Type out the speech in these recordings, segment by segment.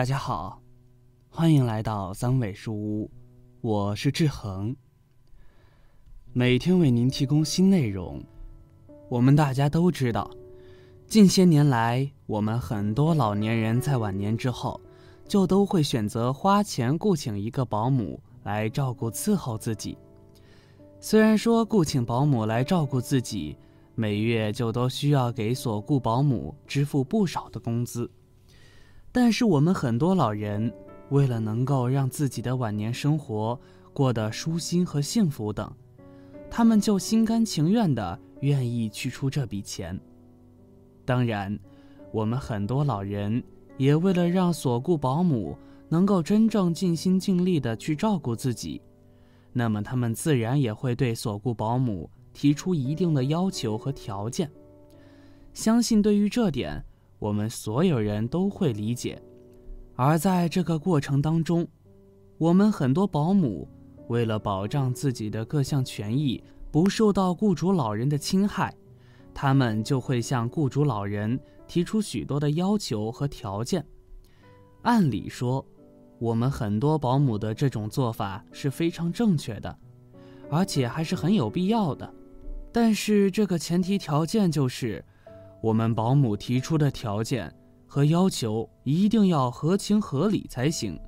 大家好，欢迎来到三味书屋，我是志恒。每天为您提供新内容。我们大家都知道，近些年来，我们很多老年人在晚年之后，就都会选择花钱雇请一个保姆来照顾伺候自己。虽然说雇请保姆来照顾自己，每月就都需要给所雇保姆支付不少的工资。但是我们很多老人，为了能够让自己的晚年生活过得舒心和幸福等，他们就心甘情愿的愿意去出这笔钱。当然，我们很多老人也为了让所雇保姆能够真正尽心尽力的去照顾自己，那么他们自然也会对所雇保姆提出一定的要求和条件。相信对于这点。我们所有人都会理解，而在这个过程当中，我们很多保姆为了保障自己的各项权益不受到雇主老人的侵害，他们就会向雇主老人提出许多的要求和条件。按理说，我们很多保姆的这种做法是非常正确的，而且还是很有必要的。但是这个前提条件就是。我们保姆提出的条件和要求一定要合情合理才行，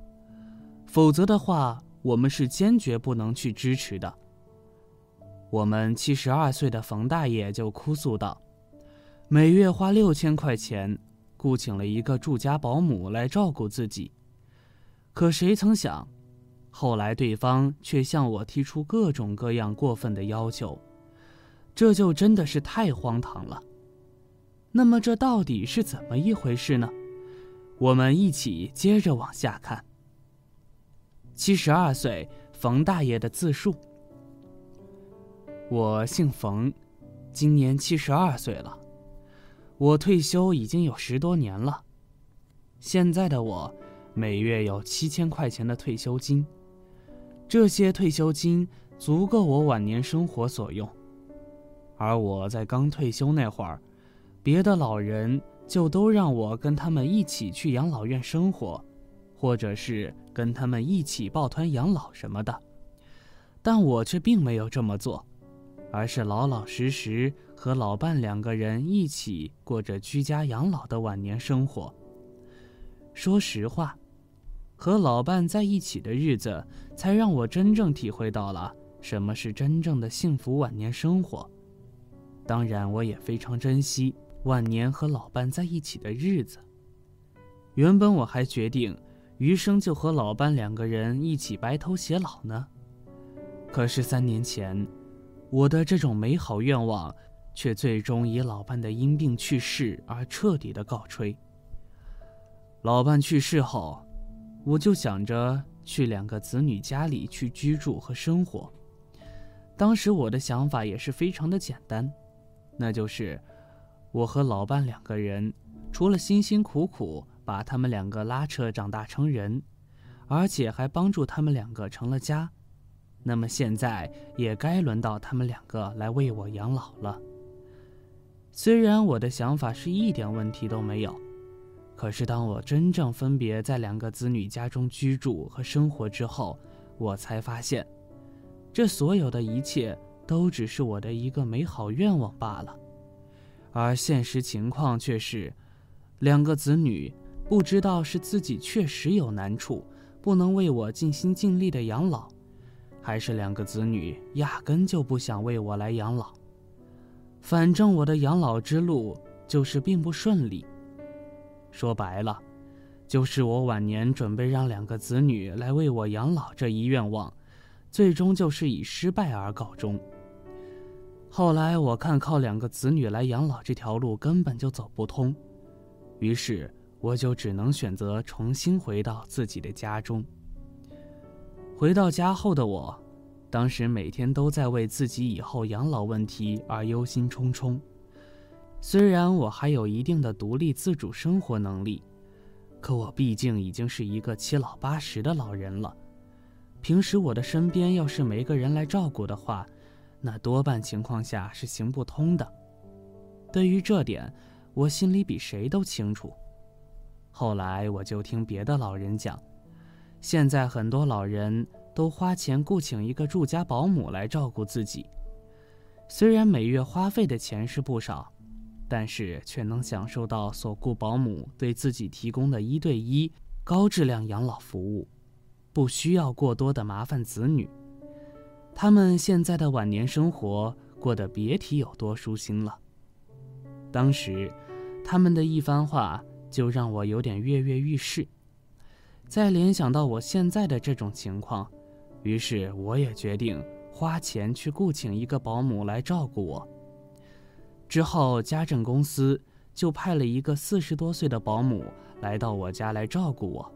否则的话，我们是坚决不能去支持的。我们七十二岁的冯大爷就哭诉道：“每月花六千块钱，雇请了一个住家保姆来照顾自己，可谁曾想，后来对方却向我提出各种各样过分的要求，这就真的是太荒唐了。”那么这到底是怎么一回事呢？我们一起接着往下看。七十二岁冯大爷的自述：我姓冯，今年七十二岁了。我退休已经有十多年了。现在的我每月有七千块钱的退休金，这些退休金足够我晚年生活所用。而我在刚退休那会儿。别的老人就都让我跟他们一起去养老院生活，或者是跟他们一起抱团养老什么的，但我却并没有这么做，而是老老实实和老伴两个人一起过着居家养老的晚年生活。说实话，和老伴在一起的日子，才让我真正体会到了什么是真正的幸福晚年生活。当然，我也非常珍惜。晚年和老伴在一起的日子，原本我还决定余生就和老伴两个人一起白头偕老呢。可是三年前，我的这种美好愿望，却最终以老伴的因病去世而彻底的告吹。老伴去世后，我就想着去两个子女家里去居住和生活。当时我的想法也是非常的简单，那就是。我和老伴两个人，除了辛辛苦苦把他们两个拉扯长大成人，而且还帮助他们两个成了家，那么现在也该轮到他们两个来为我养老了。虽然我的想法是一点问题都没有，可是当我真正分别在两个子女家中居住和生活之后，我才发现，这所有的一切都只是我的一个美好愿望罢了。而现实情况却是，两个子女不知道是自己确实有难处，不能为我尽心尽力的养老，还是两个子女压根就不想为我来养老。反正我的养老之路就是并不顺利。说白了，就是我晚年准备让两个子女来为我养老这一愿望，最终就是以失败而告终。后来我看靠两个子女来养老这条路根本就走不通，于是我就只能选择重新回到自己的家中。回到家后的我，当时每天都在为自己以后养老问题而忧心忡忡。虽然我还有一定的独立自主生活能力，可我毕竟已经是一个七老八十的老人了。平时我的身边要是没个人来照顾的话，那多半情况下是行不通的。对于这点，我心里比谁都清楚。后来我就听别的老人讲，现在很多老人都花钱雇请一个住家保姆来照顾自己，虽然每月花费的钱是不少，但是却能享受到所雇保姆对自己提供的一对一高质量养老服务，不需要过多的麻烦子女。他们现在的晚年生活过得别提有多舒心了。当时，他们的一番话就让我有点跃跃欲试。再联想到我现在的这种情况，于是我也决定花钱去雇请一个保姆来照顾我。之后，家政公司就派了一个四十多岁的保姆来到我家来照顾我，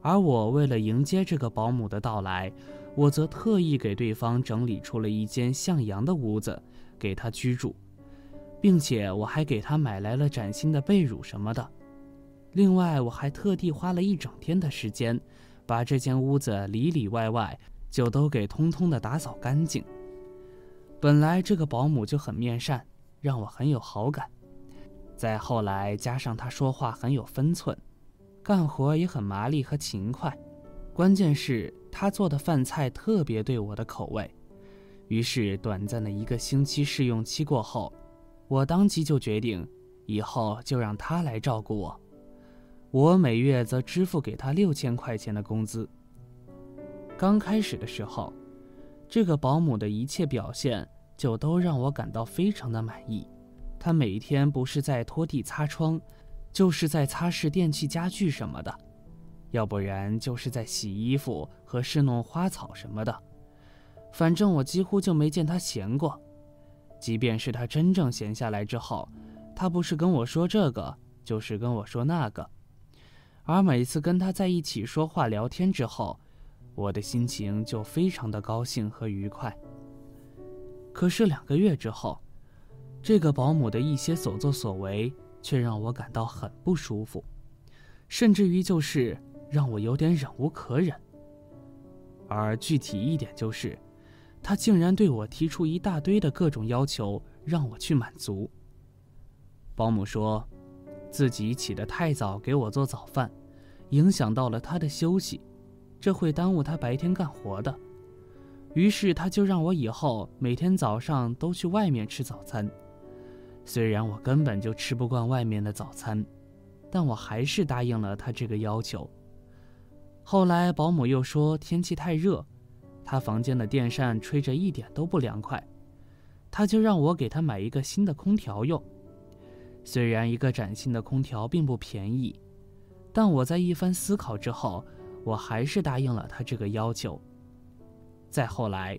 而我为了迎接这个保姆的到来。我则特意给对方整理出了一间向阳的屋子，给他居住，并且我还给他买来了崭新的被褥什么的。另外，我还特地花了一整天的时间，把这间屋子里里外外就都给通通的打扫干净。本来这个保姆就很面善，让我很有好感。再后来加上她说话很有分寸，干活也很麻利和勤快，关键是。他做的饭菜特别对我的口味，于是短暂的一个星期试用期过后，我当即就决定，以后就让他来照顾我。我每月则支付给他六千块钱的工资。刚开始的时候，这个保姆的一切表现就都让我感到非常的满意。她每天不是在拖地擦窗，就是在擦拭电器家具什么的。要不然就是在洗衣服和侍弄花草什么的，反正我几乎就没见他闲过。即便是他真正闲下来之后，他不是跟我说这个，就是跟我说那个。而每次跟他在一起说话聊天之后，我的心情就非常的高兴和愉快。可是两个月之后，这个保姆的一些所作所为却让我感到很不舒服，甚至于就是。让我有点忍无可忍。而具体一点就是，他竟然对我提出一大堆的各种要求，让我去满足。保姆说，自己起得太早给我做早饭，影响到了他的休息，这会耽误他白天干活的。于是他就让我以后每天早上都去外面吃早餐。虽然我根本就吃不惯外面的早餐，但我还是答应了他这个要求。后来保姆又说天气太热，他房间的电扇吹着一点都不凉快，他就让我给他买一个新的空调用。虽然一个崭新的空调并不便宜，但我在一番思考之后，我还是答应了他这个要求。再后来，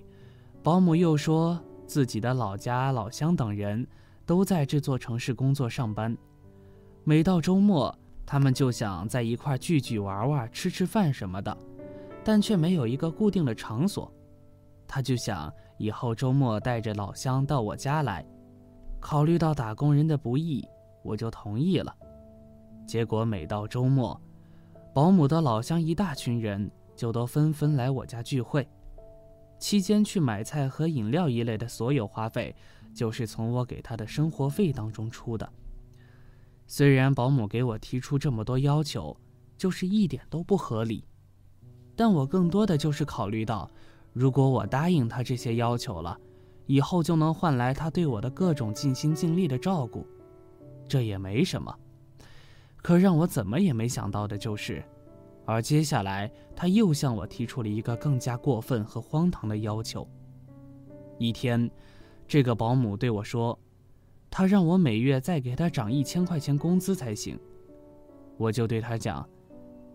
保姆又说自己的老家、老乡等人都在这座城市工作上班，每到周末。他们就想在一块聚聚、玩玩、吃吃饭什么的，但却没有一个固定的场所。他就想以后周末带着老乡到我家来。考虑到打工人的不易，我就同意了。结果每到周末，保姆的老乡一大群人就都纷纷来我家聚会。期间去买菜和饮料一类的所有花费，就是从我给他的生活费当中出的。虽然保姆给我提出这么多要求，就是一点都不合理，但我更多的就是考虑到，如果我答应他这些要求了，以后就能换来他对我的各种尽心尽力的照顾，这也没什么。可让我怎么也没想到的就是，而接下来他又向我提出了一个更加过分和荒唐的要求。一天，这个保姆对我说。他让我每月再给他涨一千块钱工资才行，我就对他讲，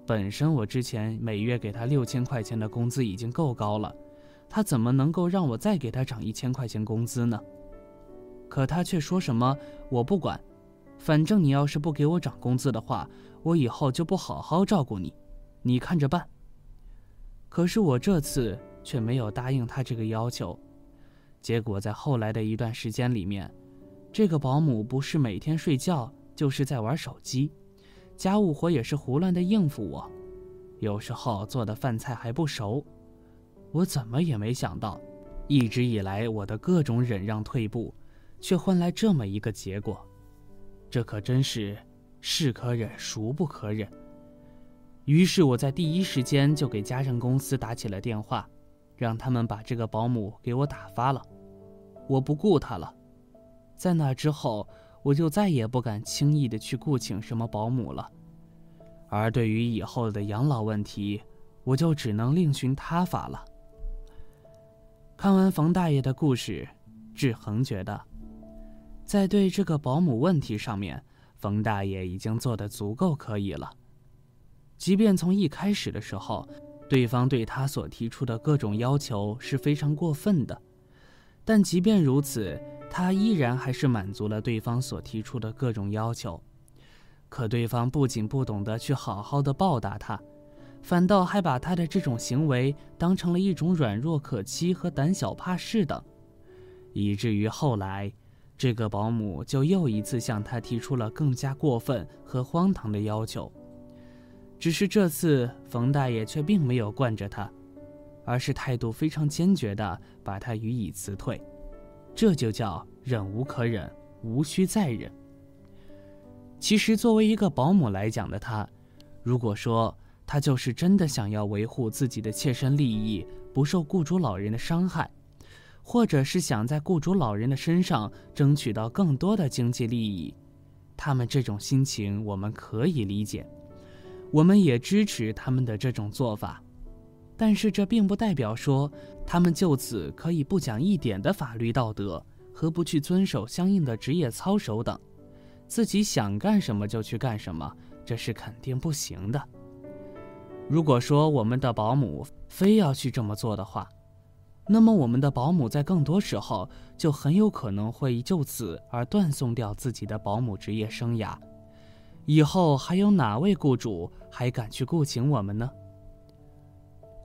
本身我之前每月给他六千块钱的工资已经够高了，他怎么能够让我再给他涨一千块钱工资呢？可他却说什么我不管，反正你要是不给我涨工资的话，我以后就不好好照顾你，你看着办。可是我这次却没有答应他这个要求，结果在后来的一段时间里面。这个保姆不是每天睡觉，就是在玩手机，家务活也是胡乱的应付我，有时候做的饭菜还不熟，我怎么也没想到，一直以来我的各种忍让退步，却换来这么一个结果，这可真是是可忍，孰不可忍。于是我在第一时间就给家政公司打起了电话，让他们把这个保姆给我打发了。我不顾他了。在那之后，我就再也不敢轻易的去雇请什么保姆了。而对于以后的养老问题，我就只能另寻他法了。看完冯大爷的故事，志恒觉得，在对这个保姆问题上面，冯大爷已经做得足够可以了。即便从一开始的时候，对方对他所提出的各种要求是非常过分的，但即便如此，他依然还是满足了对方所提出的各种要求。可对方不仅不懂得去好好的报答他。反倒还把他的这种行为当成了一种软弱可欺和胆小怕事等，以至于后来，这个保姆就又一次向他提出了更加过分和荒唐的要求。只是这次冯大爷却并没有惯着他，而是态度非常坚决地把他予以辞退。这就叫忍无可忍，无需再忍。其实，作为一个保姆来讲的他，如果说，他就是真的想要维护自己的切身利益，不受雇主老人的伤害，或者是想在雇主老人的身上争取到更多的经济利益，他们这种心情我们可以理解，我们也支持他们的这种做法。但是这并不代表说他们就此可以不讲一点的法律道德和不去遵守相应的职业操守等，自己想干什么就去干什么，这是肯定不行的。如果说我们的保姆非要去这么做的话，那么我们的保姆在更多时候就很有可能会就此而断送掉自己的保姆职业生涯。以后还有哪位雇主还敢去雇请我们呢？